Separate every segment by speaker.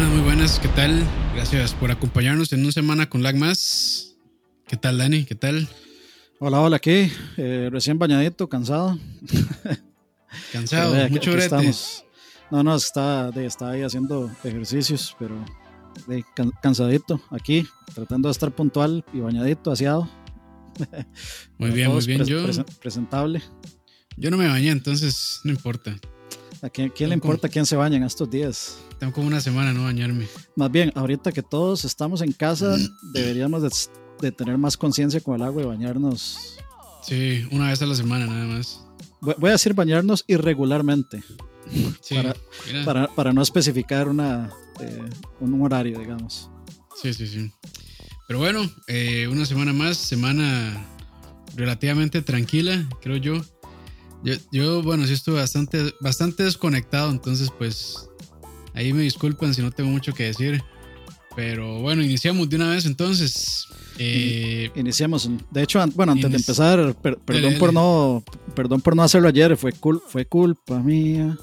Speaker 1: buenas, muy buenas. ¿Qué tal? Gracias por acompañarnos en una semana con Lag Más. ¿Qué tal, Dani? ¿Qué tal?
Speaker 2: Hola, hola, aquí. Eh, recién bañadito, cansado.
Speaker 1: Cansado, mucho brete.
Speaker 2: estamos. No, no, está, está ahí haciendo ejercicios, pero de, can- cansadito aquí, tratando de estar puntual y bañadito, aseado.
Speaker 1: Muy bien, muy bien. Yo,
Speaker 2: presen- presentable.
Speaker 1: yo no me bañé, entonces no importa.
Speaker 2: ¿A quién, quién le importa quién se baña en estos días?
Speaker 1: Tengo como una semana no bañarme.
Speaker 2: Más bien, ahorita que todos estamos en casa, deberíamos de, de tener más conciencia con el agua y bañarnos.
Speaker 1: Sí, una vez a la semana nada más.
Speaker 2: Voy voy a decir bañarnos irregularmente,
Speaker 1: Sí,
Speaker 2: Para- para, para no especificar una, eh, un horario, digamos.
Speaker 1: Sí, sí, sí. Pero bueno, eh, una semana más, semana relativamente tranquila, creo yo. Yo, yo, bueno, sí estuve bastante, bastante desconectado, entonces pues ahí me disculpan si no tengo mucho que decir. Pero bueno, iniciamos de una vez entonces. Eh,
Speaker 2: Iniciamos. De hecho, an- bueno, antes de empezar, per- perdón por no, perdón por no hacerlo ayer. Fue cul- fue culpa mía.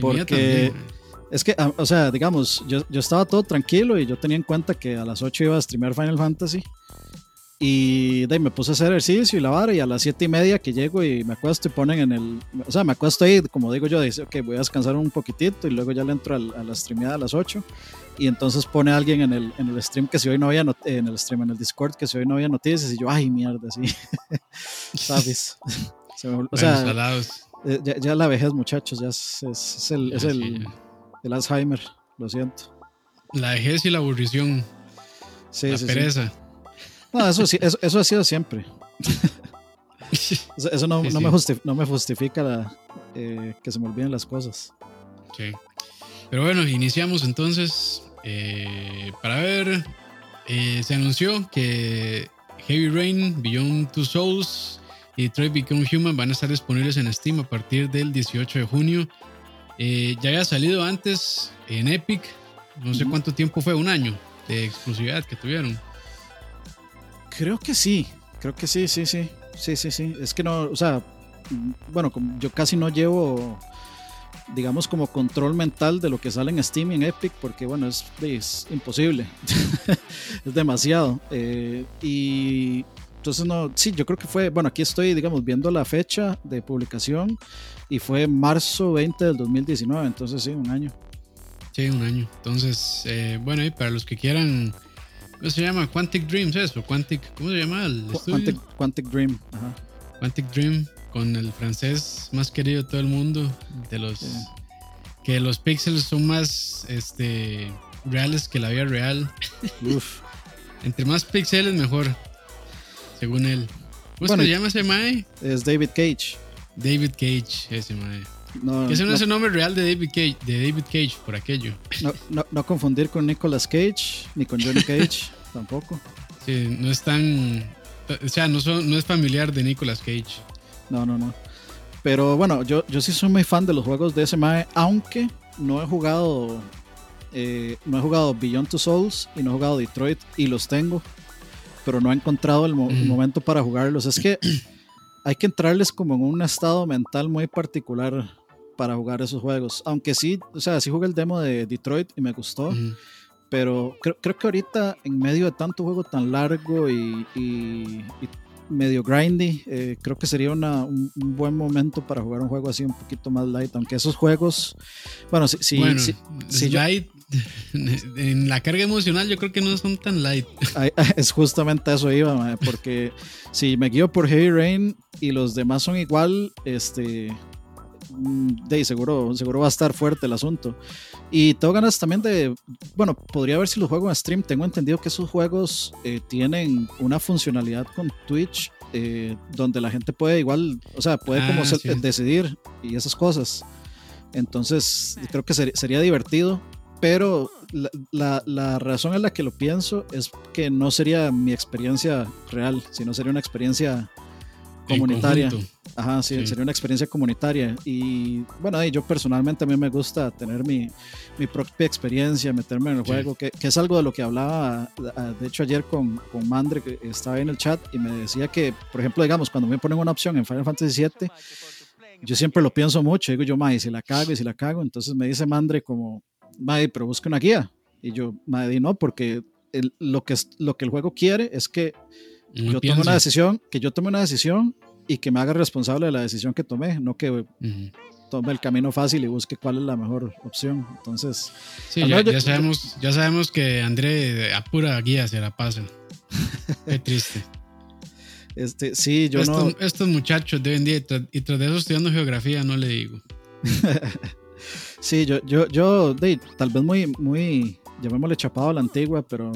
Speaker 2: porque-. Es que, ah, o sea, digamos, yo, yo estaba todo tranquilo y yo tenía en cuenta que a las 8 iba a streamear Final Fantasy. Y de ahí me puse a hacer ejercicio y la vara. Y a las 7 y media que llego y me acuesto y ponen en el. O sea, me acuesto ahí, como digo yo, dice, ok, voy a descansar un poquitito y luego ya le entro al- a la streameada a las 8. Y entonces pone alguien en el, en el stream que si hoy no había not- en el stream, en el Discord, que si hoy no había noticias. Y yo, ay, mierda, sí. ¿Sabes? Se me- o sea, eh, ya, ya la vejez, muchachos, ya es, es- es el, es el, el Alzheimer, lo siento.
Speaker 1: La vejez y la aburrición,
Speaker 2: Sí,
Speaker 1: la
Speaker 2: sí, sí. No, eso, sí, eso, eso ha sido siempre. Eso, eso no,
Speaker 1: Sí,
Speaker 2: no
Speaker 1: sí.
Speaker 2: Me justi- no me justifica la, eh, que se me olviden las cosas.
Speaker 1: Sí. Pero bueno, iniciamos entonces. eh, para ver, eh, se anunció que Heavy Rain, Beyond Two Souls y Detroit Become Human van a estar disponibles en Steam a partir del 18 de junio. Eh, ya había salido antes en Epic, no sé cuánto tiempo fue, un año de exclusividad que tuvieron.
Speaker 2: Creo que sí, creo que sí, sí, sí. Sí, sí, sí. Es que no, o sea, bueno, yo casi no llevo, digamos, como control mental de lo que sale en Steam y en Epic, porque bueno, es, es imposible. es demasiado. Eh, y entonces no, sí, yo creo que fue, bueno, aquí estoy, digamos, viendo la fecha de publicación y fue marzo 20 del 2019, entonces sí, un año.
Speaker 1: Sí, un año. Entonces, eh, bueno, y para los que quieran, ¿cómo se llama? Quantic Dreams, ¿eso? Quantic, ¿cómo se llama el?
Speaker 2: Quantic, Quantic Dream, ajá.
Speaker 1: Quantic Dream con el francés más querido de todo el mundo de los
Speaker 2: Sí.
Speaker 1: que los píxeles son más este reales que la vida real
Speaker 2: Uf.
Speaker 1: entre más píxeles mejor según él ¿cómo
Speaker 2: Bueno,
Speaker 1: se llama ese mae?
Speaker 2: Es David Cage.
Speaker 1: David Cage ese mae
Speaker 2: No,
Speaker 1: que ese no,
Speaker 2: no-
Speaker 1: es el nombre real de David Cage de David Cage por aquello
Speaker 2: No, no, no confundir con Nicolas Cage ni con Johnny Cage tampoco.
Speaker 1: sí, no es tan o sea no son no es familiar de Nicolas Cage
Speaker 2: No, no, no. Pero bueno, yo, yo sí soy muy fan de los juegos de ese mae, aunque no he jugado eh, no he jugado Beyond Two Souls y no he jugado Detroit y los tengo, pero no he encontrado el, mo- el
Speaker 1: Mm.
Speaker 2: momento para jugarlos. Es que hay que entrarles como en un estado mental muy particular para jugar esos juegos. Aunque sí, o sea, sí jugué el demo de Detroit y me gustó.
Speaker 1: Ujú.
Speaker 2: pero creo, creo que ahorita en medio de tanto juego tan largo y, y- y medio grindy, eh, creo que sería una- un, un buen momento para jugar un juego así un poquito más light, aunque esos juegos, bueno, sí, sí,
Speaker 1: bueno
Speaker 2: sí, yo-
Speaker 1: light en la carga emocional yo creo que no son tan light
Speaker 2: es justamente a eso iba, mae, porque si me guío por Heavy Rain y los demás son igual, este, de seguro, seguro va a estar fuerte el asunto. Y tengo ganas también de, bueno, podría ver si los juego en stream. Tengo entendido que esos juegos eh, tienen una funcionalidad con Twitch eh, donde la gente puede igual, o sea, puede
Speaker 1: Ah,
Speaker 2: como se-
Speaker 1: sí.
Speaker 2: decidir y esas cosas. Entonces, creo que ser- sería divertido, pero la, la- la razón en la que lo pienso es que no sería mi experiencia real, sino sería una experiencia
Speaker 1: En
Speaker 2: comunitaria. Ajá, sí,
Speaker 1: Sí.
Speaker 2: sería una experiencia comunitaria. Y bueno, yo personalmente a mí me gusta tener mi, mi propia experiencia, meterme en el
Speaker 1: Sí.
Speaker 2: juego, que, que es algo de lo que hablaba, ah, de hecho ayer con, con Mandre, que estaba ahí en el chat, y me decía que, por ejemplo, digamos, cuando me ponen una opción en Final Fantasy VII, yo siempre lo pienso mucho, digo yo, ma, y si la cago, y si la cago, entonces me dice Mandre como, madre, pero busca una guía. Y yo, madre, no, porque lo, que, lo que el juego quiere es que yo tome una decisión, que yo tome una decisión y que me haga responsable de la decisión que tomé, no que tome el camino fácil y busque cuál es la mejor opción. Entonces,
Speaker 1: sí, ya, sabemos, ya sabemos que André a pura guía se la pasa. Qué triste.
Speaker 2: Este, sí, yo
Speaker 1: estos,
Speaker 2: no.
Speaker 1: Estos muchachos de hoy en día, y tras de eso estudiando geografía, no le digo.
Speaker 2: sí, yo, yo, yo, de, tal vez muy, muy, llamémosle chapado a la antigua, pero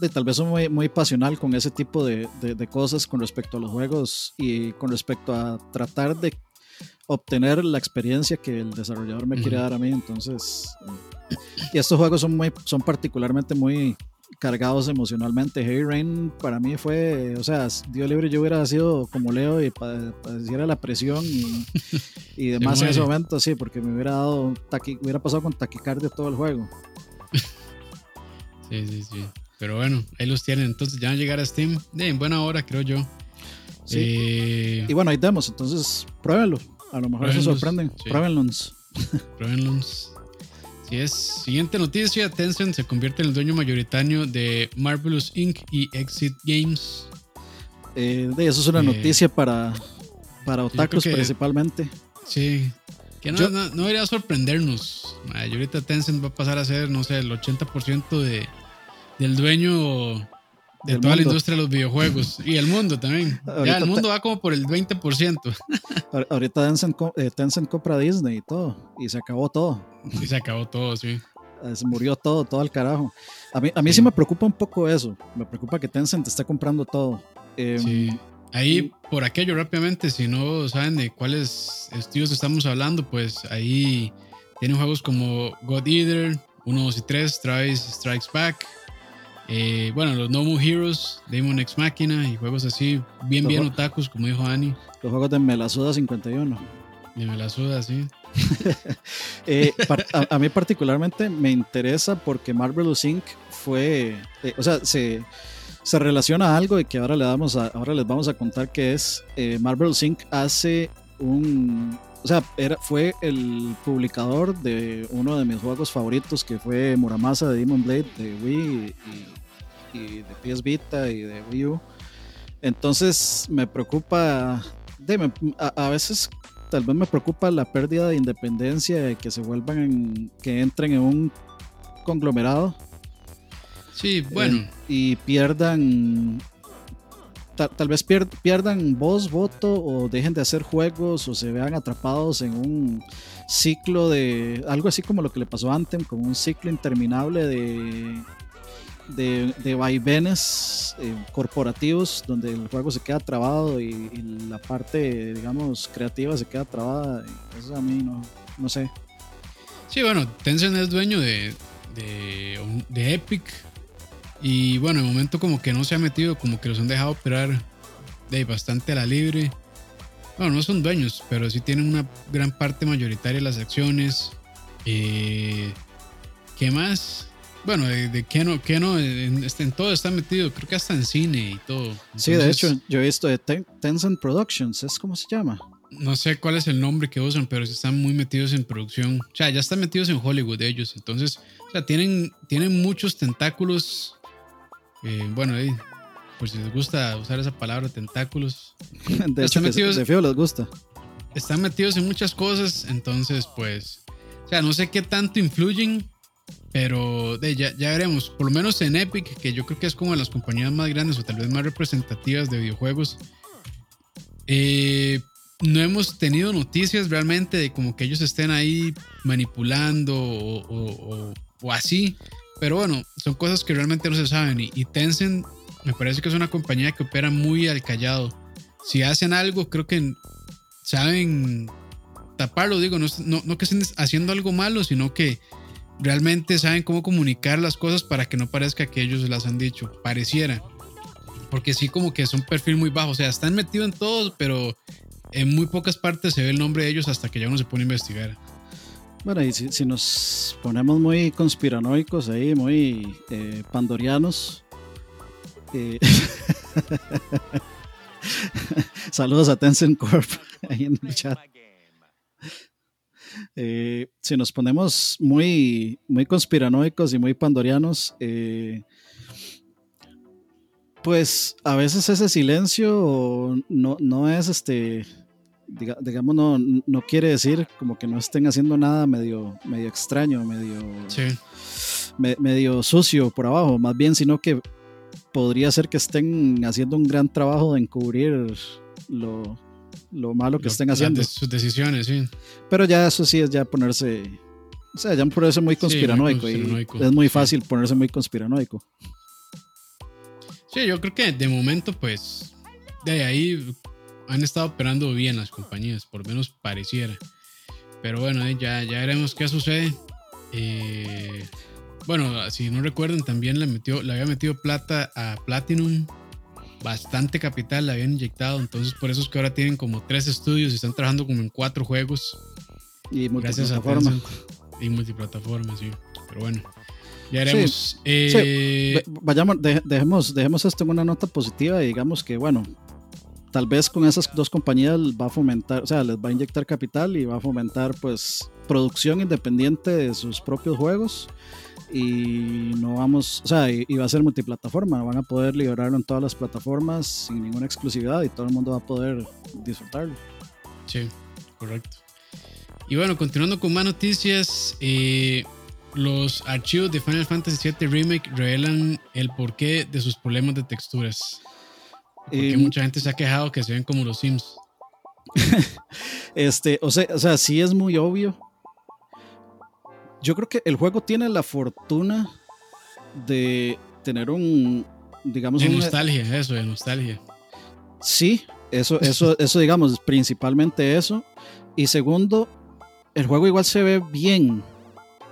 Speaker 2: de, tal vez soy muy, muy pasional con ese tipo de, de, cosas con respecto a los juegos y con respecto a tratar de obtener la experiencia que el desarrollador me quiere dar a mí. Entonces, y estos juegos son, muy, son particularmente muy cargados emocionalmente. Heavy Rain para mí fue, o sea, Dios libre yo hubiera sido como Leo y padeciera la presión y, y demás en ese momento, sí, porque me hubiera dado, taqui, hubiera pasado con taquicardia todo el juego.
Speaker 1: sí, sí, sí. Pero bueno, ahí los tienen. Entonces ya van a llegar a Steam en buena hora, creo yo.
Speaker 2: Sí. Eh, y bueno, hay demos, entonces pruébenlo. A lo mejor se sorprenden. Sí. Pruébenlos.
Speaker 1: Pruébenlos. Si es. Siguiente noticia: Tencent se convierte en el dueño mayoritario de Marvelous Inc. y Exit Games.
Speaker 2: Eh, eso es una eh, noticia para, para otakus principalmente.
Speaker 1: Sí. Que no, no, debería sorprendernos. ahorita Tencent va a pasar a ser, no sé, el 80% de del dueño de toda la industria de los videojuegos y el mundo también. ya el mundo va como por el 20%.
Speaker 2: Ahorita Tencent, eh, Tencent, compra Disney y todo, y se acabó todo.
Speaker 1: Y se acabó todo, sí.
Speaker 2: Eh, se murió todo, todo al carajo. A mí, a mí sí. me preocupa un poco eso. Me preocupa que Tencent esté comprando todo.
Speaker 1: Em, sí. Ahí, por aquello rápidamente, si no saben de cuáles estudios estamos hablando, pues ahí tienen juegos como God Eater, 1, 2 y 3, Strikes Back, eh, bueno, los No More Heroes, Demon X Máquina y juegos así, bien, bien otakus, como dijo Ani.
Speaker 2: Los juegos de Melasuda 51.
Speaker 1: De Melasuda, sí.
Speaker 2: Eh, a, mí particularmente me interesa porque Marvelous Inc. fue, eh, o sea, se, se, relaciona a algo y que ahora, le damos ahora les vamos a contar que es Marvelous Inc. hace un, o sea, era, fue el publicador de uno de mis juegos favoritos que fue Muramasa de Demon Blade de Wii y, y de PS Vita y de Wii U. Entonces me preocupa, de, a, veces tal vez me preocupa la pérdida de independencia, de que se vuelvan, que entren en un conglomerado.
Speaker 1: Sí, bueno.
Speaker 2: Eh, y pierdan, tal, vez pierdan voz, voto o dejen de hacer juegos o se vean atrapados en un ciclo de, algo así como lo que le pasó a Anthem, como un ciclo interminable de de, de vaivenes eh, corporativos donde el juego se queda trabado y, la parte, digamos, creativa se queda trabada. Eso a mí no, no sé.
Speaker 1: Sí, bueno, Tencent es dueño de, de, Epic. Y bueno, en el momento como que no se ha metido, como que los han dejado operar de bastante a la libre. Bueno, no son dueños, pero sí tienen una gran parte mayoritaria de las acciones. Eh, ¿Qué más? Bueno, de, de Keno, Keno en, este, en, todo está metido, creo que hasta en cine y todo.
Speaker 2: sí, de hecho, yo he visto de Tencent Productions, ¿es cómo se llama?
Speaker 1: No sé cuál es el nombre que usan, pero están muy metidos en producción. O sea, ya están metidos en Hollywood ellos. Entonces, o sea, tienen, tienen muchos tentáculos. Eh, bueno, ahí, por si les gusta usar esa palabra, tentáculos.
Speaker 2: de hecho, metidos, de feo les gusta.
Speaker 1: Están metidos en muchas cosas, entonces, pues, o sea, no sé qué tanto influyen pero ya, ya, veremos, por lo menos en Epic, que yo creo que es como de las compañías más grandes o tal vez más representativas de videojuegos, eh, no hemos tenido noticias realmente de como que ellos estén ahí manipulando o, así. Pero bueno, son cosas que realmente no se saben. Y, Tencent me parece que es una compañía que opera muy al callado. Si hacen algo, creo que saben taparlo. Digo, no, no, no que estén haciendo algo malo, sino que realmente saben cómo comunicar las cosas para que no parezca que ellos las han dicho, pareciera. Porque sí como que es un perfil muy bajo, o sea, están metidos en todos, pero en muy pocas partes se ve el nombre de ellos hasta que ya uno se pone a investigar.
Speaker 2: Bueno, y si, nos ponemos muy conspiranoicos ahí, muy eh, pandorianos. Eh, saludos a Tencent Corp ahí en el chat. Eh, si nos ponemos muy, muy conspiranoicos y muy pandorianos, eh, pues a veces ese silencio no, no es este, digamos, no, no quiere decir como que no estén haciendo nada medio, medio extraño, medio, medio sucio por abajo, más bien, sino que podría ser que estén haciendo un gran trabajo de encubrir lo, lo malo que estén haciendo.
Speaker 1: sus decisiones, sí.
Speaker 2: Pero ya eso sí es ya ponerse, o sea, ya ponerse muy conspiranoico, y es muy fácil ponerse muy conspiranoico.
Speaker 1: Sí, yo creo que de momento, pues, de ahí han estado operando bien las compañías, por lo menos pareciera. Pero bueno, ya, ya veremos qué sucede. Eh, bueno, si no recuerdan, también le, metió, le había metido plata a Platinum. Bastante capital le habían inyectado. Entonces, por eso es que ahora tienen como tres estudios y están trabajando como en cuatro juegos.
Speaker 2: Y multiplataforma.
Speaker 1: Y multiplataforma, sí. Pero bueno, ya haremos.
Speaker 2: Eh, vayamos, dejemos, dejemos esto en una nota positiva y digamos que, bueno, tal vez con esas dos compañías va a fomentar, o sea, les va a inyectar capital y va a fomentar, pues, producción independiente de sus propios juegos y no vamos, o sea, y, va a ser multiplataforma, van a poder liberarlo en todas las plataformas sin ninguna exclusividad y todo el mundo va a poder disfrutarlo.
Speaker 1: Sí, correcto. Y bueno, continuando con más noticias, eh, los archivos de Final Fantasy VII Remake revelan el porqué de sus problemas de texturas. Porque eh, mucha gente se ha quejado que se ven como los Sims.
Speaker 2: este, o sea, o sea, sí es muy obvio yo creo que el juego tiene la fortuna de tener un, digamos...
Speaker 1: De nostalgia, eso, de nostalgia.
Speaker 2: Sí, eso, eso, eso, digamos, principalmente eso. Y segundo, el juego igual se ve bien.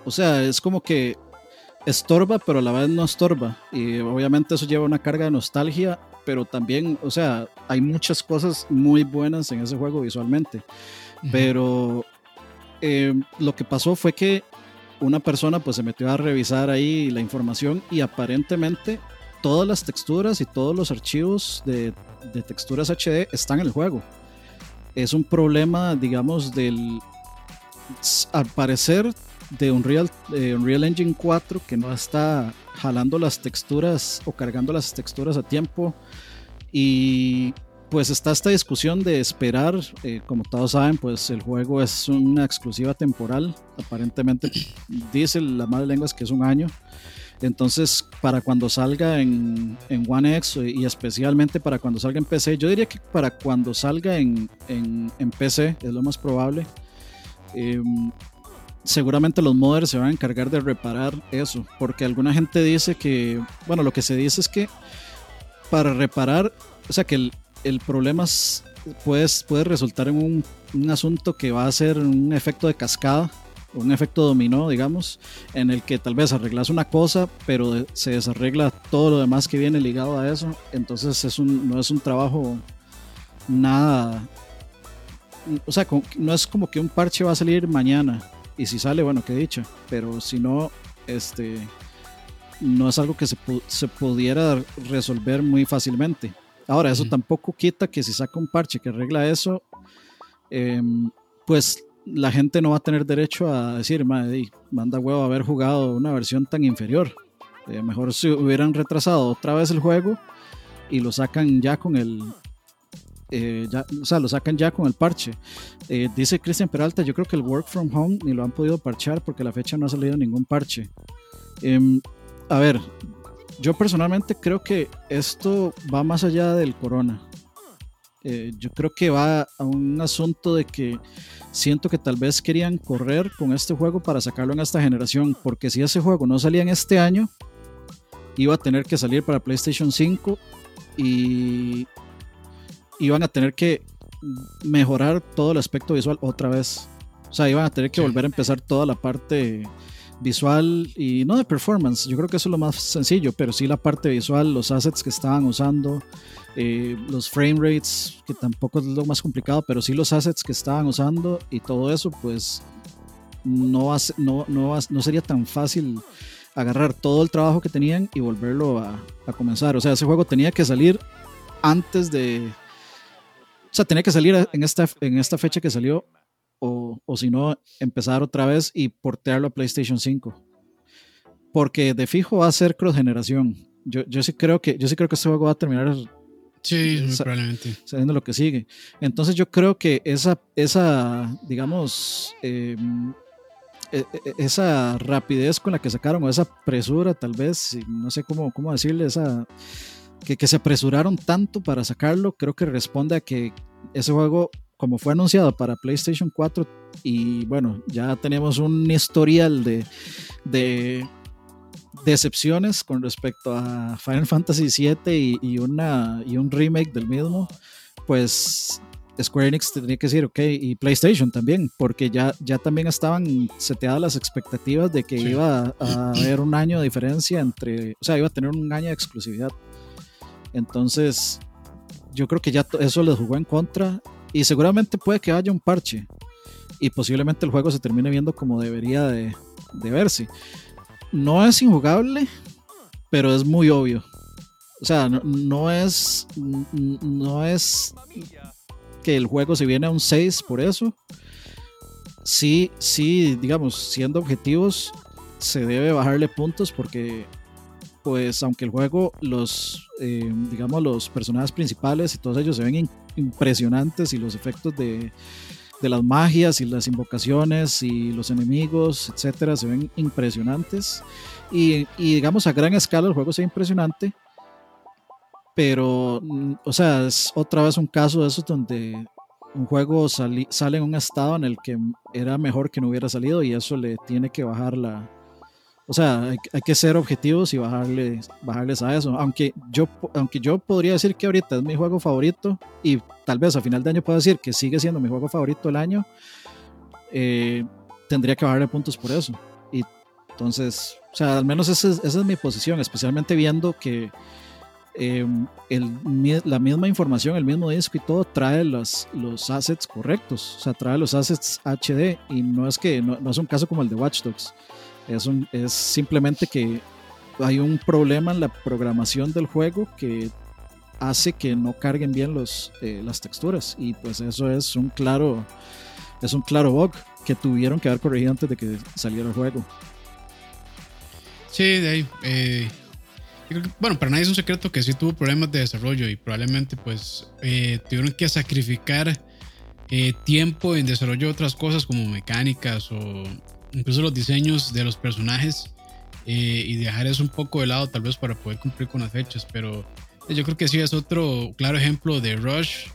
Speaker 2: O sea, es como que estorba, pero a la vez no estorba. Y obviamente eso lleva una carga de nostalgia, pero también, o sea, hay muchas cosas muy buenas en ese juego visualmente. Pero eh, lo que pasó fue que una persona pues se metió a revisar ahí la información y aparentemente todas las texturas y todos los archivos de, texturas HD están en el juego. Es un problema, digamos, del, al parecer, de Unreal, de Unreal Engine 4 que no está jalando las texturas o cargando las texturas a tiempo. Y pues está esta discusión de esperar, eh, como todos saben, pues el juego es una exclusiva temporal, aparentemente dice la madre lenguas que es un año, entonces para cuando salga en, One X y especialmente para cuando salga en PC, yo diría que para cuando salga en, PC es lo más probable, em, seguramente los modders se van a encargar de reparar eso, porque alguna gente dice que, bueno, lo que se dice es que para reparar, o sea que el el problema puede, puede resultar en un, asunto que va a ser un efecto de cascada, un efecto dominó, digamos, en el que tal vez arreglas una cosa, pero se desarregla todo lo demás que viene ligado a eso. Entonces es un, no es un trabajo nada... O sea, no es como que un parche va a salir mañana. Y si sale, bueno, qué dicha. Pero si no, este, no es algo que se, se pudiera resolver muy fácilmente. Ahora, eso tampoco quita que si saca un parche que arregla eso, em, pues la gente no va a tener derecho a decir, manda huevo haber jugado una versión tan inferior. Eh, mejor si hubieran retrasado otra vez el juego y lo sacan ya con el. Eh, o sea, lo sacan ya con el parche. Eh, dice Cristian Peralta: Yo creo que el Work from Home ni lo han podido parchar porque la fecha no ha salido ningún parche. Em, a ver, yo personalmente creo que esto va más allá del corona. Eh, yo creo que va a un asunto de que siento que tal vez querían correr con este juego para sacarlo en esta generación, porque si ese juego no salía en este año, iba a tener que salir para PlayStation 5 y iban a tener que mejorar todo el aspecto visual otra vez. O sea, iban a tener que volver a empezar toda la parte visual y no de performance, yo creo que eso es lo más sencillo, pero sí la parte visual, los assets que estaban usando, eh, los frame rates, que tampoco es lo más complicado, pero sí los assets que estaban usando y todo eso, pues no, no, no, no sería tan fácil agarrar todo el trabajo que tenían y volverlo a, a comenzar. O sea, ese juego tenía que salir antes de... O sea, tenía que salir en esta, en esta fecha que salió o, o si no, empezar otra vez y portearlo a PlayStation 5. Porque de fijo va a ser cross generación. Yo, yo sí creo que yo sí creo que este juego va a terminar
Speaker 1: Sí, muy probablemente.
Speaker 2: Sabiendo lo que sigue. Entonces yo creo que esa, esa digamos, em, e, e, esa rapidez con la que sacaron, o esa presura tal vez, no sé cómo, cómo decirle, esa, que, que se apresuraron tanto para sacarlo, creo que responde a que ese juego, como fue anunciado para PlayStation 4, y bueno, ya tenemos un historial de, de decepciones con respecto a Final Fantasy VII y, una, y un remake del mismo, pues Square Enix tendría que decir, ok, y PlayStation también, porque ya, ya también estaban seteadas las expectativas de que iba a, haber un año de diferencia entre, o sea, iba a tener un año de exclusividad. Entonces, yo creo que ya eso les jugó en contra y seguramente puede que haya un parche y posiblemente el juego se termine viendo como debería de, verse no es injugable, pero es muy obvio. O sea, no, es. No es que el juego se viene a un 6 por eso. Sí, sí, digamos, siendo objetivos, se debe bajarle puntos porque, pues, aunque el juego, los, eh, digamos, los personajes principales y todos ellos se ven impresionantes y los efectos de, de las magias y las invocaciones y los enemigos, etcétera, se ven impresionantes. Y, digamos, a gran escala el juego se ve impresionante. Pero, o sea, es otra vez un caso de esos donde un juego sale en un estado en el que era mejor que no hubiera salido y eso le tiene que bajar la, o sea, hay, que ser objetivos y bajarles, bajarles a eso. Aunque yo, aunque yo podría decir que ahorita es mi juego favorito y tal vez a final de año puedo decir que sigue siendo mi juego favorito del año, eh, tendría que bajarle puntos por eso. Y entonces, o sea, al menos esa es, esa es mi posición, especialmente viendo que em, el, la misma información, el mismo disco y todo trae los, los assets correctos, o sea, trae los assets HD y no es que no, no es un caso como el de Watch Dogs es, es simplemente que hay un problema en la programación del juego que hace que no carguen bien los, eh, las texturas y pues eso es un claro es un claro bug que tuvieron que haber corregido antes de que saliera el juego.
Speaker 1: Sí, de ahí. Eh, bueno, para nadie es un secreto que sí tuvo problemas de desarrollo y probablemente pues eh, tuvieron que sacrificar tiempo en desarrollo de otras cosas como mecánicas o incluso los diseños de los personajes eh, y dejar eso un poco de lado tal vez para poder cumplir con las fechas, pero yo creo que sí es otro claro ejemplo de Rush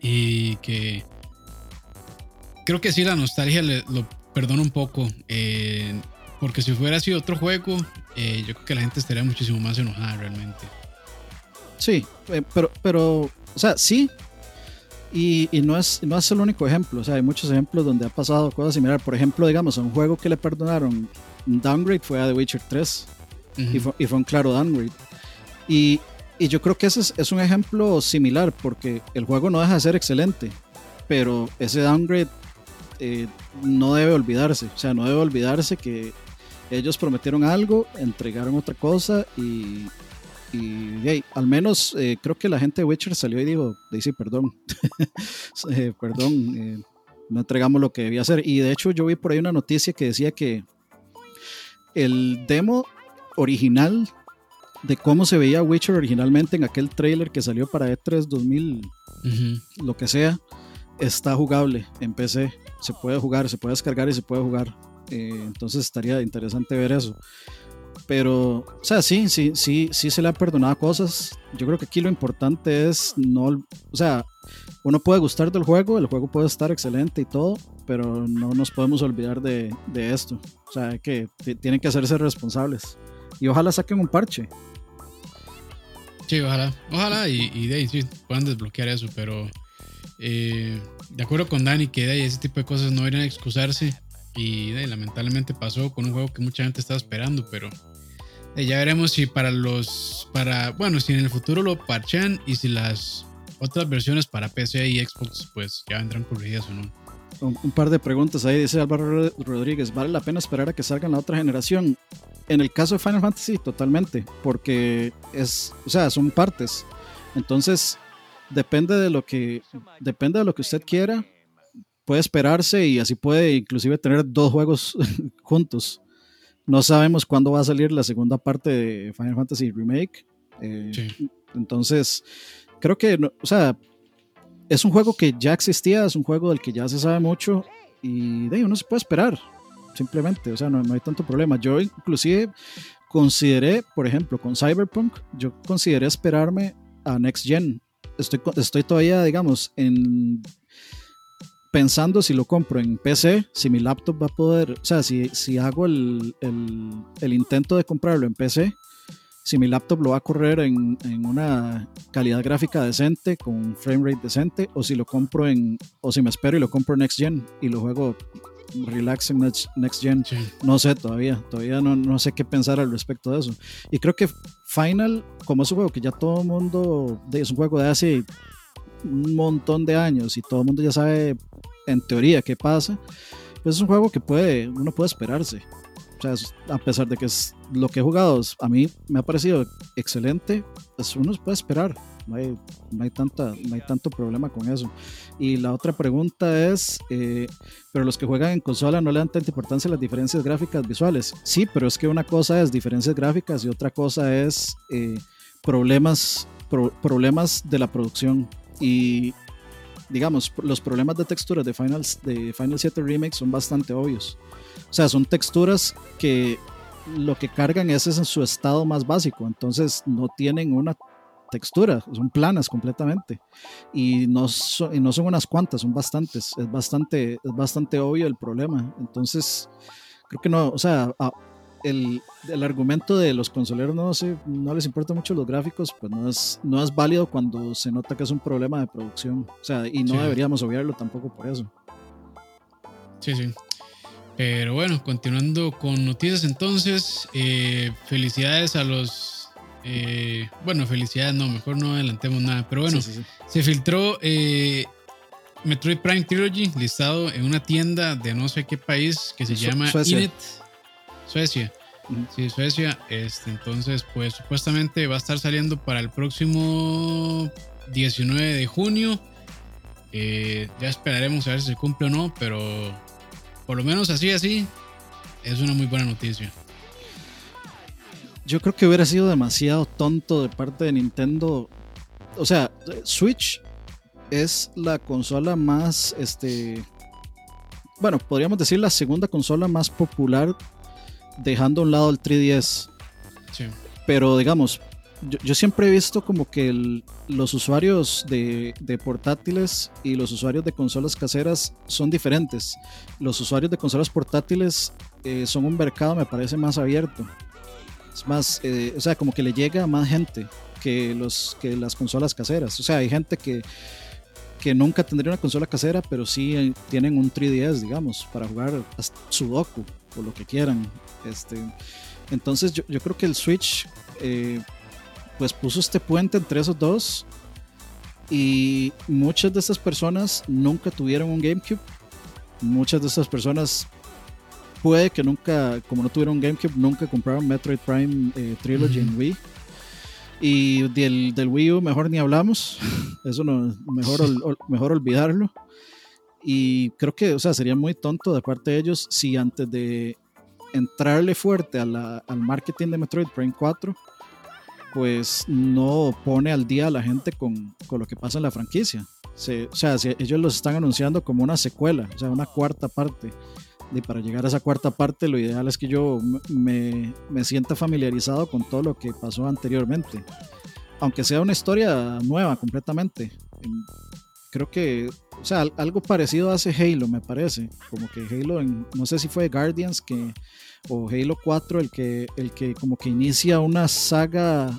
Speaker 1: y que creo que sí la nostalgia lo perdona un poco, eh, porque si fuera así otro juego, eh, yo creo que la gente estaría muchísimo más enojada realmente.
Speaker 2: Sí, pero, pero, o sea, sí, y, no, es, no es el único ejemplo, o sea, hay muchos ejemplos donde ha pasado cosas similares. Por ejemplo, digamos, a un juego que le perdonaron un downgrade fue a The Witcher 3 y, fue, y, fue, un claro downgrade. Y, y yo creo que ese es, un ejemplo similar porque el juego no deja de ser excelente, pero ese downgrade eh, no debe olvidarse, o sea, no debe olvidarse que ellos prometieron algo, entregaron otra cosa y, y al menos eh, creo que la gente de Witcher salió y dijo, dice perdón, eh, perdón, eh, no entregamos lo que debía hacer. Y de hecho yo vi por ahí una noticia que decía que el demo original de cómo se veía Witcher originalmente en aquel trailer que salió para E3 2000, lo que sea, está jugable en PC. Se puede jugar, se puede descargar y se puede jugar. entonces estaría interesante ver eso. Pero, o sea, sí, sí, sí, sí se le ha perdonado cosas. Yo creo que aquí lo importante es no, o sea, uno puede gustar del juego, el juego puede estar excelente y todo, pero no nos podemos olvidar de, de esto. O sea, que tienen que hacerse responsables. Y ojalá saquen un parche.
Speaker 1: Sí, ojalá. Ojalá y, y de sí puedan desbloquear eso, pero eh, de acuerdo con Dani que de ahí ese tipo de cosas no deberían excusarse. Y de, lamentablemente pasó con un juego que mucha gente estaba esperando, pero ya veremos si para los, para, bueno, si en el futuro lo parchean y si las otras versiones para PC y Xbox pues ya vendrán corrigidas o no.
Speaker 2: Un, par de preguntas ahí, dice Álvaro Rodríguez, ¿vale la pena esperar a que salga la otra generación? En el caso de Final Fantasy, totalmente, porque es, o sea, son partes. Entonces, depende de lo que, depende de lo que usted quiera, puede esperarse y así puede inclusive tener dos juegos juntos. No sabemos cuándo va a salir la segunda parte de Final Fantasy Remake. Eh, entonces, creo que, o sea, es un juego que ya existía, es un juego del que ya se sabe mucho y de ahí uno se puede esperar, simplemente, o sea, no, no hay tanto problema. Yo inclusive consideré, por ejemplo, con Cyberpunk, yo consideré esperarme a Next Gen. Estoy, estoy todavía, digamos, en pensando si lo compro en PC, si mi laptop va a poder, o sea, si, si hago el, el, el intento de comprarlo en PC, si mi laptop lo va a correr en, en, una calidad gráfica decente, con frame rate decente, o si lo compro en, o si me espero y lo compro en Next Gen y lo juego relax en Next, next Gen. No sé todavía, todavía no, no, sé qué pensar al respecto de eso. Y creo que Final, como es un juego que ya todo el mundo, es un juego de hace un montón de años y todo el mundo ya sabe en teoría qué pasa, pues es un juego que puede, uno puede esperarse. O sea, a pesar de que es lo que he jugado, a mí me ha parecido excelente, pues uno puede esperar. No hay, no hay, tanta, no hay tanto problema con eso. Y la otra pregunta es, eh, pero los que juegan en consola no le dan tanta importancia a las diferencias gráficas visuales. Sí, pero es que una cosa es diferencias gráficas y otra cosa es eh, problemas, problemas de la producción. Y digamos, los problemas de texturas de Final, de Final 7 Remake son bastante obvios. O sea, son texturas que lo que cargan es en su estado más básico, entonces no tienen una textura, son planas completamente. Y no, y no son unas cuantas, son bastantes. Es bastante, es bastante obvio el problema. Entonces, creo que no, o sea, el, el, argumento de los consoleros no, sé, no les importa mucho los gráficos, pues no es, no es válido cuando se nota que es un problema de producción. O sea, y no deberíamos obviarlo tampoco por eso.
Speaker 1: Sí, sí. Pero bueno, continuando con noticias entonces, eh, felicidades a los... Eh, bueno, felicidades, no, mejor no adelantemos nada, pero bueno, se filtró eh, Metroid Prime Trilogy listado en una tienda de no sé qué país que se llama Suecia. Suecia. Sí, Suecia. Este, entonces, pues supuestamente va a estar saliendo para el próximo 19 de junio. ya esperaremos a ver si se cumple o no, pero por lo menos así, así, es una muy buena noticia.
Speaker 2: Yo creo que hubiera sido demasiado tonto de parte de Nintendo. O sea, Switch es la consola más, este, bueno, podríamos decir la segunda consola más popular, dejando a un lado el 3DS. Sí. Pero digamos, yo, siempre he visto como que los usuarios de, portátiles y los usuarios de consolas caseras son diferentes. Los usuarios de consolas portátiles eh, son un mercado, me parece, más abierto. Es más, eh, o sea, como que le llega a más gente que, los, que las consolas caseras. O sea, hay gente que, que nunca tendría una consola casera, pero sí eh, tienen un 3DS, digamos, para jugar Sudoku o lo que quieran. Este, entonces yo, yo creo que el Switch pues puso este puente entre esos dos y muchas de estas personas nunca tuvieron un GameCube. Muchas de estas personas puede que nunca, como no tuvieron un GameCube, nunca compraron Metroid Prime eh, Trilogy en Wii. Y del, del, Wii U mejor ni hablamos. Eso no, mejor, mejor olvidarlo. Y creo que, o sea, sería muy tonto de parte de ellos si antes de entrarle fuerte a la, al marketing de Metroid Prime 4 pues no pone al día a la gente con, con lo que pasa en la franquicia. o sea, si ellos los están anunciando como una secuela, o sea, una cuarta parte. Y para llegar a esa cuarta parte, lo ideal es que yo me, me sienta familiarizado con todo lo que pasó anteriormente. Aunque sea una historia nueva completamente. Creo que, o sea, algo parecido hace Halo, me parece. Como que Halo, en, no sé si fue Guardians que o Halo 4 el que, el que como que inicia una saga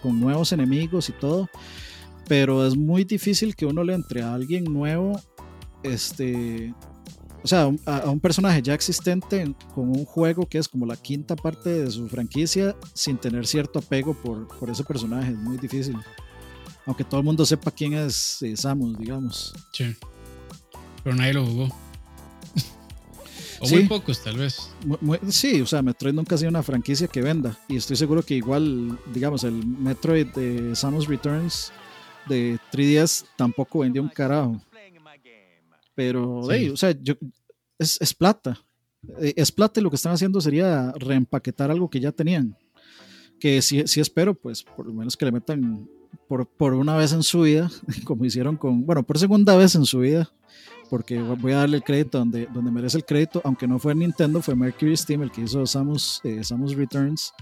Speaker 2: con nuevos enemigos y todo, pero es muy difícil que uno le entre a alguien nuevo, este, o sea, a, un personaje ya existente con un juego que es como la quinta parte de su franquicia sin tener cierto apego por, por ese personaje, es muy difícil. Aunque todo el mundo sepa quién es eh, Samus, digamos.
Speaker 1: Sí. Pero nadie lo jugó. O muy pocos, tal vez.
Speaker 2: sí, o sea, Metroid nunca ha sido una franquicia que venda. Y estoy seguro que igual, digamos, el Metroid de Samus Returns de 3DS tampoco vendió un carajo. Pero,
Speaker 1: Sí.
Speaker 2: hey, o sea, yo, es, es plata. Eh, Es plata y lo que están haciendo sería reempaquetar algo que ya tenían. Que sí, sí espero, pues, por lo menos que le metan por, por una vez en su vida, como hicieron con, bueno, por segunda vez en su vida, porque voy a darle el crédito donde, donde merece el crédito, aunque no fue Nintendo, fue Mercury Steam el que hizo Samus, eh, Samus Returns.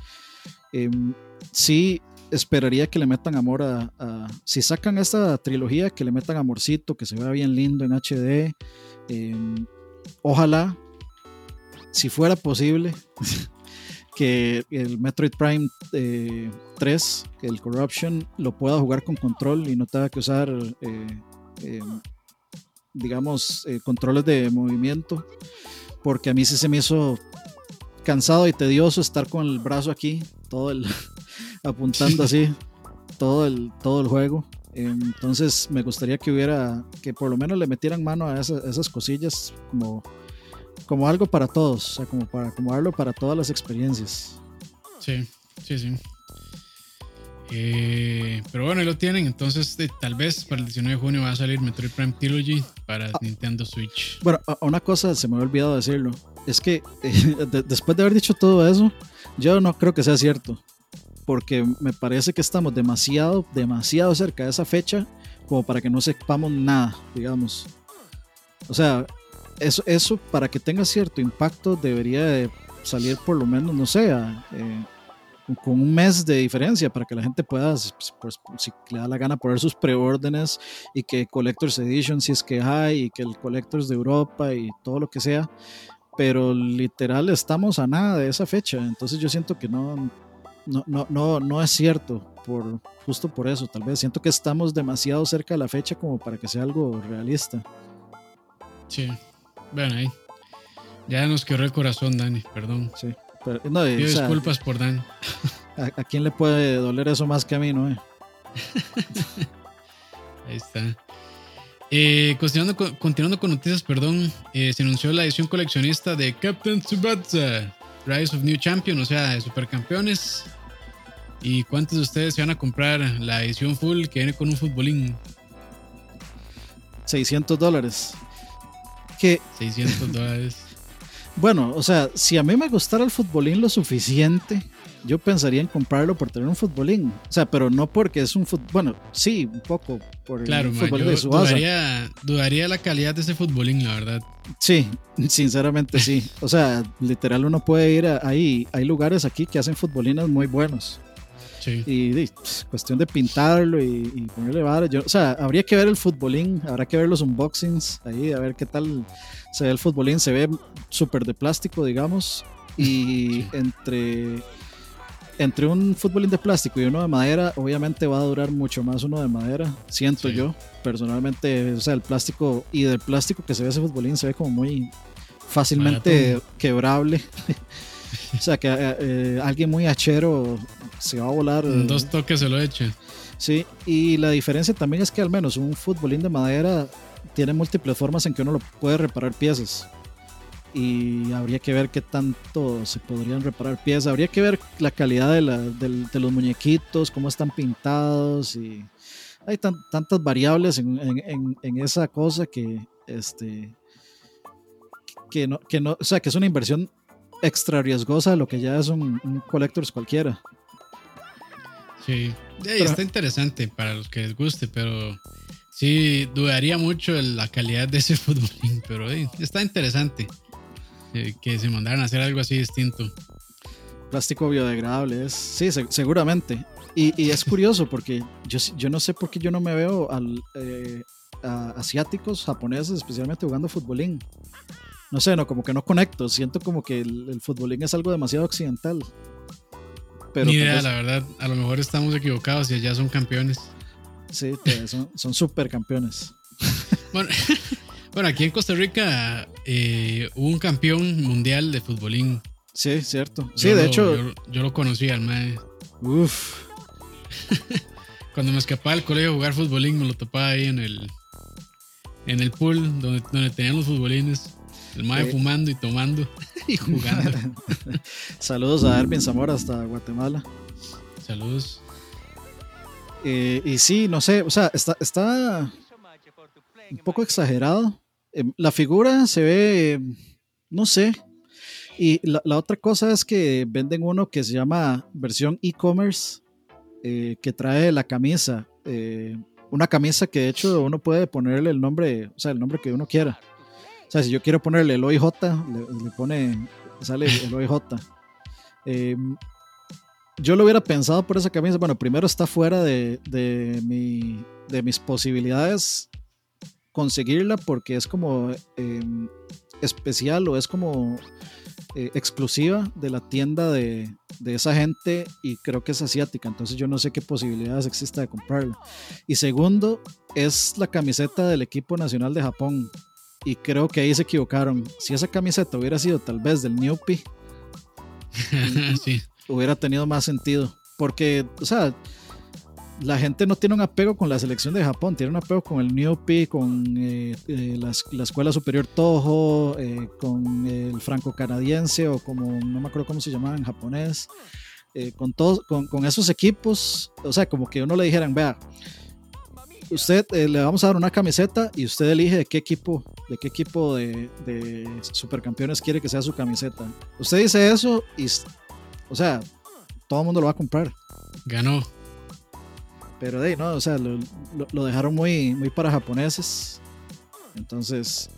Speaker 2: Em, sí esperaría que le metan amor a, a- si sacan esta trilogía, que le metan amorcito, que se vea bien lindo en HD. em, ojalá, si fuera posible, que el Metroid Prime eh, 3, que el Corruption, lo pueda jugar con control y no tenga que usar, eh, eh, digamos, eh, controles de movimiento, porque a mí sí se me hizo cansado y tedioso estar con el brazo aquí, todo el apuntando así, todo el, todo el juego. Entonces me gustaría que hubiera, que por lo menos le metieran mano a esa- esas cosillas como, como algo para todos, o sea, como para acomodarlo para todas las experiencias.
Speaker 1: Sí, sí, sí. Eh, pero bueno, ahí lo tienen. Entonces, eh, tal vez para el 19 de junio va a salir Metroid Prime Trilogy para
Speaker 2: Ah.
Speaker 1: Nintendo Switch.
Speaker 2: Bueno, una cosa se me había olvidado decirlo, es que eh, de- después de haber dicho todo eso, yo no creo que sea cierto, porque me parece que estamos demasiado, demasiado cerca de esa fecha como para que no sepamos nada, digamos. O sea, eso, eso para que tenga cierto impacto debería de salir por lo menos, no sé, a, eh, con un mes de diferencia para que la gente pueda, pues, si le da la gana, poner sus preórdenes y que Collector's Edition, si es que hay, y que el Collector's de Europa y todo lo que sea. Pero literal estamos a nada de esa fecha. Entonces yo siento que no, no, no, no, no es cierto. Por, justo por eso, tal vez. Siento que estamos demasiado cerca de la fecha como para que sea algo realista.
Speaker 1: Sí. Bueno, ahí. Ya nos quebró el corazón, Dani, perdón.
Speaker 2: Sí. Pero, no,
Speaker 1: Pido
Speaker 2: o sea,
Speaker 1: disculpas por Dani.
Speaker 2: ¿a, a quién le puede doler eso más que a mí, no? eh?
Speaker 1: Ahí está. Eh, continuando, con, continuando con noticias, perdón, eh, se anunció la edición coleccionista de Captain Tsubasa, Rise of New Champion, o sea, de supercampeones. ¿Y cuántos de ustedes se van a comprar la edición full que viene con un futbolín?
Speaker 2: 600 dólares. Que
Speaker 1: 600 dólares.
Speaker 2: Bueno, o sea, si a mí me gustara el futbolín lo suficiente, yo pensaría en comprarlo por tener un futbolín. O sea, pero no porque es un fútbol. Bueno, sí, un poco por el
Speaker 1: Claro, ma,
Speaker 2: futbolín de Subasa.
Speaker 1: dudaría, dudaría la calidad de ese futbolín, la verdad.
Speaker 2: Sí, sinceramente sí. O sea, literal uno puede ir a, ahí. Hay lugares aquí que hacen futbolinas muy buenos.
Speaker 1: Sí.
Speaker 2: Y pss, cuestión de pintarlo y, y ponerle vara. Yo, o sea, habría que ver el futbolín, habrá que ver los unboxings ahí, a ver qué tal se ve el futbolín. Se ve súper de plástico, digamos. Y entre, entre un futbolín de plástico y uno de madera, obviamente va a durar mucho más uno de madera, siento
Speaker 1: Sí.
Speaker 2: yo. Personalmente, o sea, el plástico y del plástico que se ve ese futbolín se ve como muy fácilmente quebrable. o sea, que eh, eh, alguien muy hachero se va a volar.
Speaker 1: En dos toques se lo echa.
Speaker 2: Sí, y la diferencia también es que al menos un futbolín de madera tiene múltiples formas en que uno lo puede reparar piezas. Y habría que ver qué tanto se podrían reparar piezas. Habría que ver la calidad de, la- de los muñequitos, cómo están pintados. Y hay tan- tantas variables en- en esa cosa que, este, que no, que no, o sea, que es una inversión extra riesgosa de lo que ya es un, un collectors cualquiera.
Speaker 1: Sí.
Speaker 2: Pero-
Speaker 1: está interesante para los que les guste, pero sí dudaría mucho de la calidad de ese futbolín, pero está interesante eh, que se mandaran a hacer algo así distinto.
Speaker 2: Plástico biodegradable es. Sí, se- seguramente. Y, y es curioso porque yo, yo no sé por qué yo no me veo al, eh, a asiáticos, japoneses, especialmente jugando futbolín. No sé, no, como que no conecto. Siento como que el, el futbolín es algo demasiado occidental. Pero
Speaker 1: Ni idea,
Speaker 2: vez-
Speaker 1: la verdad. A lo mejor estamos equivocados y allá son campeones.
Speaker 2: sí, son, son super campeones.
Speaker 1: Bueno, bueno, aquí en Costa Rica eh, hubo un campeón mundial de futbolín.
Speaker 2: Sí, cierto. Sí,
Speaker 1: Yo
Speaker 2: de
Speaker 1: lo-
Speaker 2: hecho,
Speaker 1: Yo, yo lo conocí al mae.
Speaker 2: uff,
Speaker 1: Cuando me escapaba del colegio a jugar futbolín, me lo topaba ahí en el, en el pool donde, donde tenían los futbolines. El mae fumando y tomando y jugando.
Speaker 2: saludos a Ervin Zamora hasta Guatemala.
Speaker 1: Saludos.
Speaker 2: Eh, y sí, no sé, o sea, está, está un poco exagerado Em, la figura se ve, no sé. Y la, otra cosa es que venden uno que se llama versión e-commerce, eh, que trae la camisa. Eh, una camisa que de hecho uno puede ponerle el nombre, o sea, el nombre que uno quiera. Sea, si yo quiero ponerle el OIJ, le, le pone, sale el OIJ. Em, yo lo hubiera pensado por esa camisa. Bueno, primero está fuera de, de, mi, de mis posibilidades conseguirla porque es como em, especial o es como eh, exclusiva de la tienda de, de, esa gente y creo que es asiática, entonces yo no sé qué posibilidades exista de comprarla. Y segundo, es la camiseta del equipo nacional de Japón y creo que ahí se equivocaron. Si esa camiseta hubiera sido tal vez del Newpi, hubiera tenido más sentido. Porque, o sea, la gente no tiene un apego con la selección de Japón, tiene un apego con el Niopi, con eh, eh, la, Escuela Superior Toho, eh, con el franco-canadiense o como no me acuerdo cómo se llamaba en japonés, con, todos, con, esos equipos, o sea, como que uno le dijeran, vea, usted le vamos a dar una camiseta y usted elige de qué equipo, de qué equipo de, de supercampeones quiere que sea su camiseta. Usted dice eso y, o sea, todo el mundo lo va a comprar.
Speaker 1: Ganó.
Speaker 2: Pero de no, o sea, lo, dejaron muy, muy para japoneses. Entonces,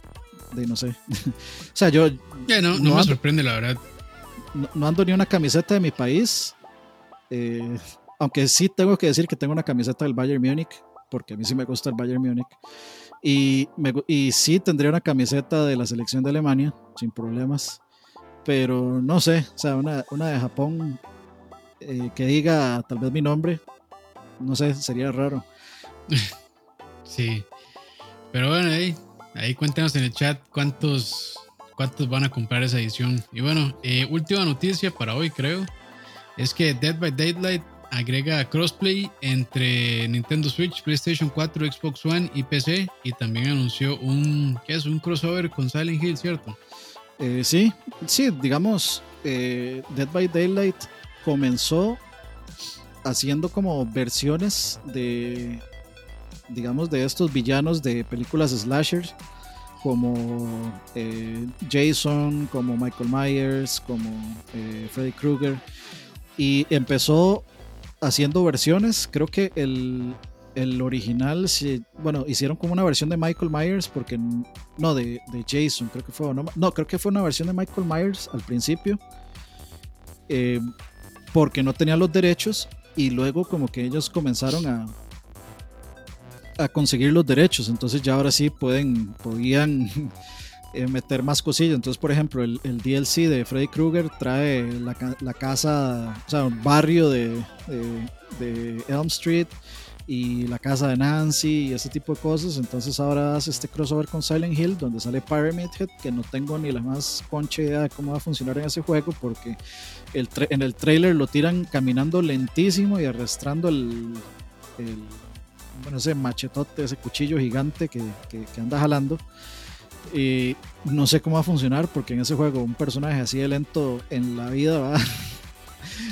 Speaker 2: de no sé. o sea, yo.
Speaker 1: no, no, me sorprende, la verdad.
Speaker 2: No, ando ni una camiseta de mi país. Eh, aunque sí tengo que decir que tengo una camiseta del Bayern Múnich, porque a mí sí me gusta el Bayern Múnich. Y, me, y sí tendría una camiseta de la selección de Alemania, sin problemas. Pero no sé, o sea, una, una de Japón eh, que diga tal vez mi nombre, no sé, sería raro.
Speaker 1: sí. Pero bueno, ahí, ahí cuéntenos en el chat cuántos, cuántos van a comprar esa edición. Y bueno, eh, última noticia para hoy, creo, es que Dead by Daylight agrega crossplay entre Nintendo Switch, PlayStation 4, Xbox One y PC. Y también anunció un, ¿qué es? Un crossover con Silent Hill, ¿cierto?
Speaker 2: Eh, sí, sí, digamos, eh, Dead by Daylight comenzó haciendo como versiones de, digamos, de estos villanos de películas slashers, como eh, Jason, como Michael Myers, como Freddy Krueger. Y empezó haciendo versiones, creo que el, el original, bueno, hicieron como una versión de Michael Myers, porque no, de, de Jason, creo que fue, no, no, creo que fue una versión de Michael Myers al principio, eh, porque no tenía los derechos y luego como que ellos comenzaron a, a conseguir los derechos, entonces ya ahora sí pueden, podían eh, meter más cosillas. Entonces, por ejemplo, el, el DLC de Freddy Krueger trae la, la, casa, o sea, un barrio de, de, Elm Street y la casa de Nancy y ese tipo de cosas. Entonces ahora hace este crossover con Silent Hill, donde sale Pyramid Head, que no tengo ni la más concha idea de cómo va a funcionar en ese juego, porque en el trailer lo tiran caminando lentísimo y arrastrando el, bueno, ese machetote, ese cuchillo gigante que, anda jalando. Y no sé cómo va a funcionar porque en ese juego un personaje así de lento en la vida va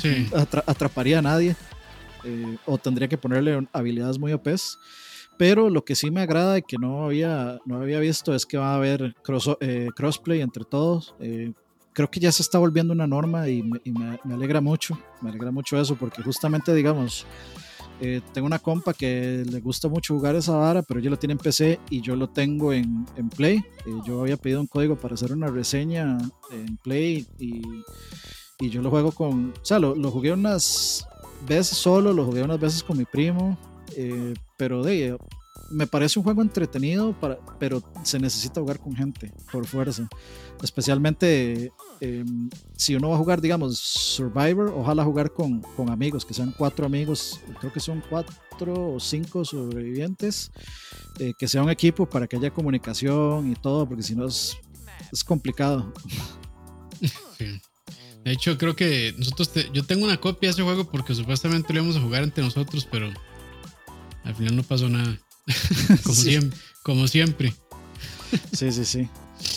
Speaker 2: atraparía a nadie eh, o tendría que ponerle habilidades muy OPs. Pero lo que sí me agrada y que no había, no había visto es que va a haber eh, crossplay entre todos. Eh, creo que ya se está volviendo una norma y, me, alegra mucho, me alegra mucho eso, porque justamente, digamos, eh, tengo una compa que le gusta mucho jugar esa vara, pero ella lo tiene en PC y yo lo tengo en, Play. Eh, yo había pedido un código para hacer una reseña en Play y, yo lo juego con, o sea, lo, jugué unas veces solo, lo jugué unas veces con mi primo, eh, pero me parece un juego entretenido, pero se necesita jugar con gente, por fuerza. Especialmente em, si uno va a jugar, digamos, Survivor, ojalá jugar con, con, amigos, que sean cuatro amigos, creo que son cuatro o cinco sobrevivientes, eh, que sea un equipo para que haya comunicación y todo, porque si no es, es complicado.
Speaker 1: De hecho, creo que nosotros, yo tengo una copia de ese juego porque supuestamente lo íbamos a jugar entre nosotros, pero al final no pasó nada. como, siempre, como siempre.
Speaker 2: sí, sí, sí.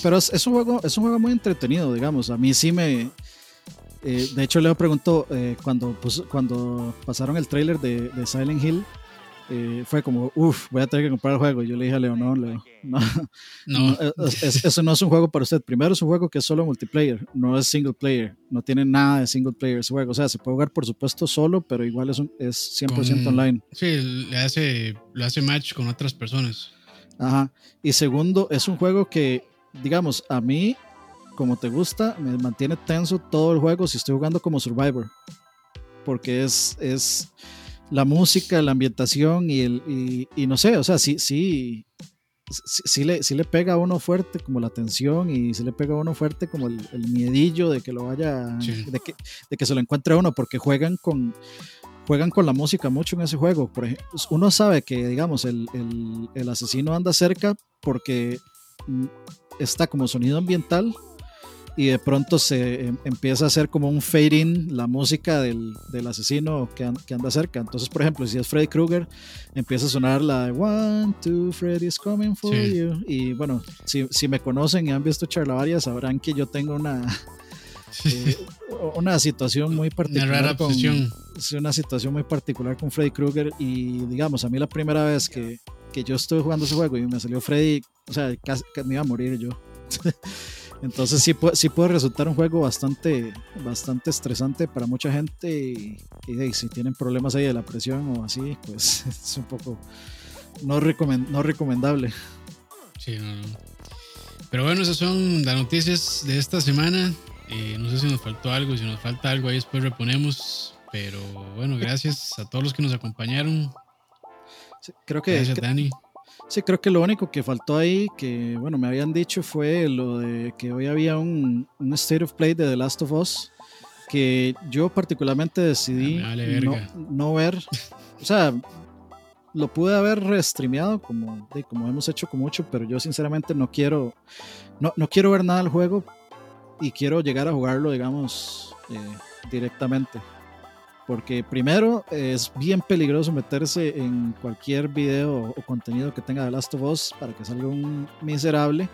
Speaker 2: Pero es, un juego, es un juego muy entretenido, digamos. A mí sí me. Eh, de hecho, Leo preguntó eh, cuando, cuando pasaron el trailer de, Silent Hill. eh, fue como, uff, voy a tener que comprar el juego. Y yo le dije a Leo, no, Leo, no,
Speaker 1: No,
Speaker 2: no, es- es- eso no es un juego para usted. Primero es un juego que es solo multiplayer, no es single player, no tiene nada de single player ese juego. O sea, se puede jugar por supuesto solo, pero igual es, un- es 100%
Speaker 1: con-
Speaker 2: online.
Speaker 1: Sí, le hace, le hace match con otras personas.
Speaker 2: Ajá. Y segundo, es un juego que, digamos, a mí, como te gusta, me mantiene tenso todo el juego si estoy jugando como Survivor. Porque es, es la música, la ambientación y, el, y, y no sé, o sea, sí, sí, sí, sí le, sí le pega a uno fuerte como la tensión y sí le pega a uno fuerte como el, el miedillo de que lo vaya,
Speaker 1: Sí.
Speaker 2: de, que, de que se lo encuentre a uno, porque juegan con, juegan con la música mucho en ese juego. Por ejemplo, uno sabe que, digamos, el, el- el asesino anda cerca porque está como sonido ambiental y de pronto se em- empieza a hacer como un fade in la música del, del asesino que, an- que anda cerca. Entonces, por ejemplo, si es Freddy Krueger, empieza a sonar la de One, Two, Freddy's coming for
Speaker 1: Sí.
Speaker 2: you. Y bueno, si, si me conocen y han visto charlavaria, sabrán que yo tengo una, eh, una situación muy
Speaker 1: Una
Speaker 2: particular
Speaker 1: rara
Speaker 2: con, una situación muy particular con Freddy Krueger y digamos, a mí la primera vez que, que yo estuve jugando ese juego y me salió Freddy, o sea, casi, me iba a morir yo. Entonces sí, sí puede resultar un juego bastante, bastante estresante para mucha gente y, si tienen problemas ahí de la presión o así, pues es un poco no, recomen- no recomendable.
Speaker 1: Sí, no, no. Pero bueno, esas son las noticias de esta semana. Eh, no sé si nos faltó algo, si nos falta algo ahí después reponemos. Pero bueno, gracias a todos los que nos acompañaron.
Speaker 2: Sí, creo que,
Speaker 1: Gracias,
Speaker 2: que-
Speaker 1: Dani.
Speaker 2: Sí, creo que lo único que faltó ahí, que bueno, me habían dicho fue lo de que hoy había un, un State of Play de The Last of Us que yo particularmente decidí
Speaker 1: Ah, vale
Speaker 2: no, no ver. O sea, lo pude haber restreameado como, de- como hemos hecho con mucho, pero yo sinceramente no quiero, no, no quiero ver nada del juego y quiero llegar a jugarlo, digamos, eh, directamente. Porque primero es bien peligroso meterse en cualquier video o contenido que tenga The Last of Us para que salga un miserable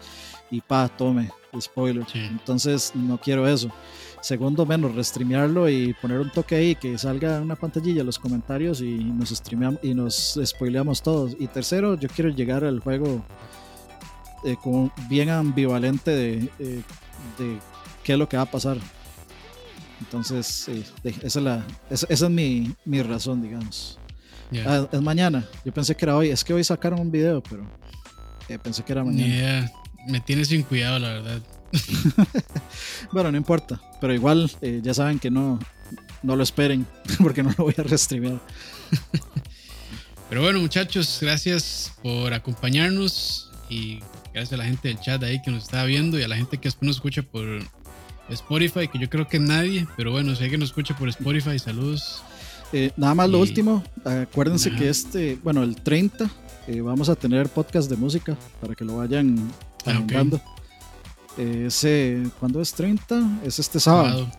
Speaker 2: y pa, tome, spoiler.
Speaker 1: Sí.
Speaker 2: Entonces no quiero eso. Segundo, menos restreamearlo y poner un toque ahí que salga una pantallilla los comentarios y nos streameamos y nos spoileamos todos. Y tercero, yo quiero llegar al juego eh, como bien ambivalente de, eh, de qué es lo que va a pasar. Entonces, eh, esa es, la, esa, esa es mi, mi razón, digamos.
Speaker 1: Ya.
Speaker 2: Ah, es mañana. Yo pensé que era hoy. Es que hoy sacaron un video, pero eh, pensé que era mañana.
Speaker 1: idea. Me tiene sin cuidado, la verdad.
Speaker 2: Bueno, no importa. Pero igual, eh, ya saben que no, no lo esperen, porque no lo voy a restreamear.
Speaker 1: Pero bueno, muchachos, gracias por acompañarnos y gracias a la gente del chat ahí que nos está viendo y a la gente que después nos escucha por Spotify, que yo creo que nadie, pero bueno, si alguien nos escucha por Spotify, saludos.
Speaker 2: Eh, nada más lo
Speaker 1: Y-
Speaker 2: último, acuérdense
Speaker 1: Ajá.
Speaker 2: que este, bueno, el 30 eh, vamos a tener podcast de música para que lo vayan
Speaker 1: Ah,
Speaker 2: agendando. Eh, ese, ¿cuándo es 30? Es este sábado.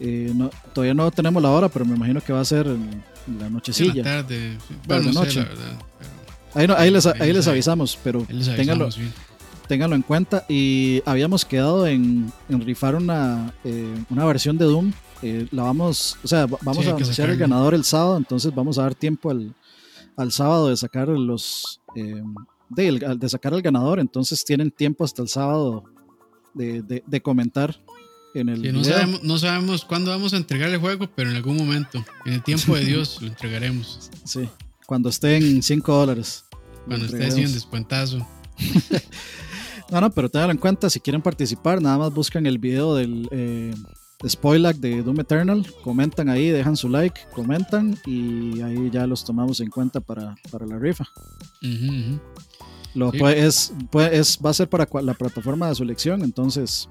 Speaker 2: Eh, no- todavía no tenemos la hora, pero me imagino que va a ser en, en la
Speaker 1: Sí, en
Speaker 2: nochecilla.
Speaker 1: la tarde. sí. Bueno, no
Speaker 2: Tarde,
Speaker 1: sé,
Speaker 2: noche.
Speaker 1: la verdad. pero
Speaker 2: Ahí, no- ahí les,
Speaker 1: Ahí
Speaker 2: ahí
Speaker 1: les
Speaker 2: les
Speaker 1: avi-
Speaker 2: avisamos, pero ténganlo. Ténganlo en cuenta. Y habíamos quedado en, en rifar una, eh, una versión de Doom. Eh, la vamos, o sea, va- vamos
Speaker 1: Sí,
Speaker 2: a anunciar el ganador el sábado, entonces vamos a dar tiempo al, al sábado de sacar los eh, de, sacar al ganador. Entonces tienen tiempo hasta el sábado de, de- de comentar en el
Speaker 1: Sí, no,
Speaker 2: video.
Speaker 1: sabemos, no sabemos cuándo vamos a entregar el juego, pero en algún momento, en el tiempo de Dios, lo entregaremos.
Speaker 2: Sí, cuando esté en 5 dólares.
Speaker 1: Cuando esté
Speaker 2: entregaremos.
Speaker 1: descuentazo.
Speaker 2: No, no, pero ténganlo en cuenta, si quieren participar, nada más buscan el video del eh, spoiler de Doom Eternal, comentan ahí, dejan su like, comentan y ahí ya los tomamos en cuenta para, para la rifa. Lo
Speaker 1: Sí.
Speaker 2: puede- es, puede- es, va a ser para la plataforma de su elección, entonces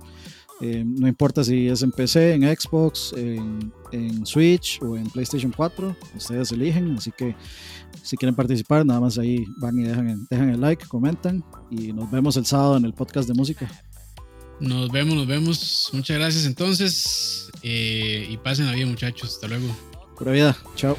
Speaker 2: eh, no importa si es en PC, en Xbox, en, en Switch o en PlayStation 4, ustedes eligen, así que si quieren participar, nada más ahí van y dejan, dejan el like, comentan y nos vemos el sábado en el podcast de música.
Speaker 1: Nos vemos, nos vemos. Muchas gracias entonces. eh, y pasen la vida, muchachos. Hasta luego.
Speaker 2: Pura vida, chao.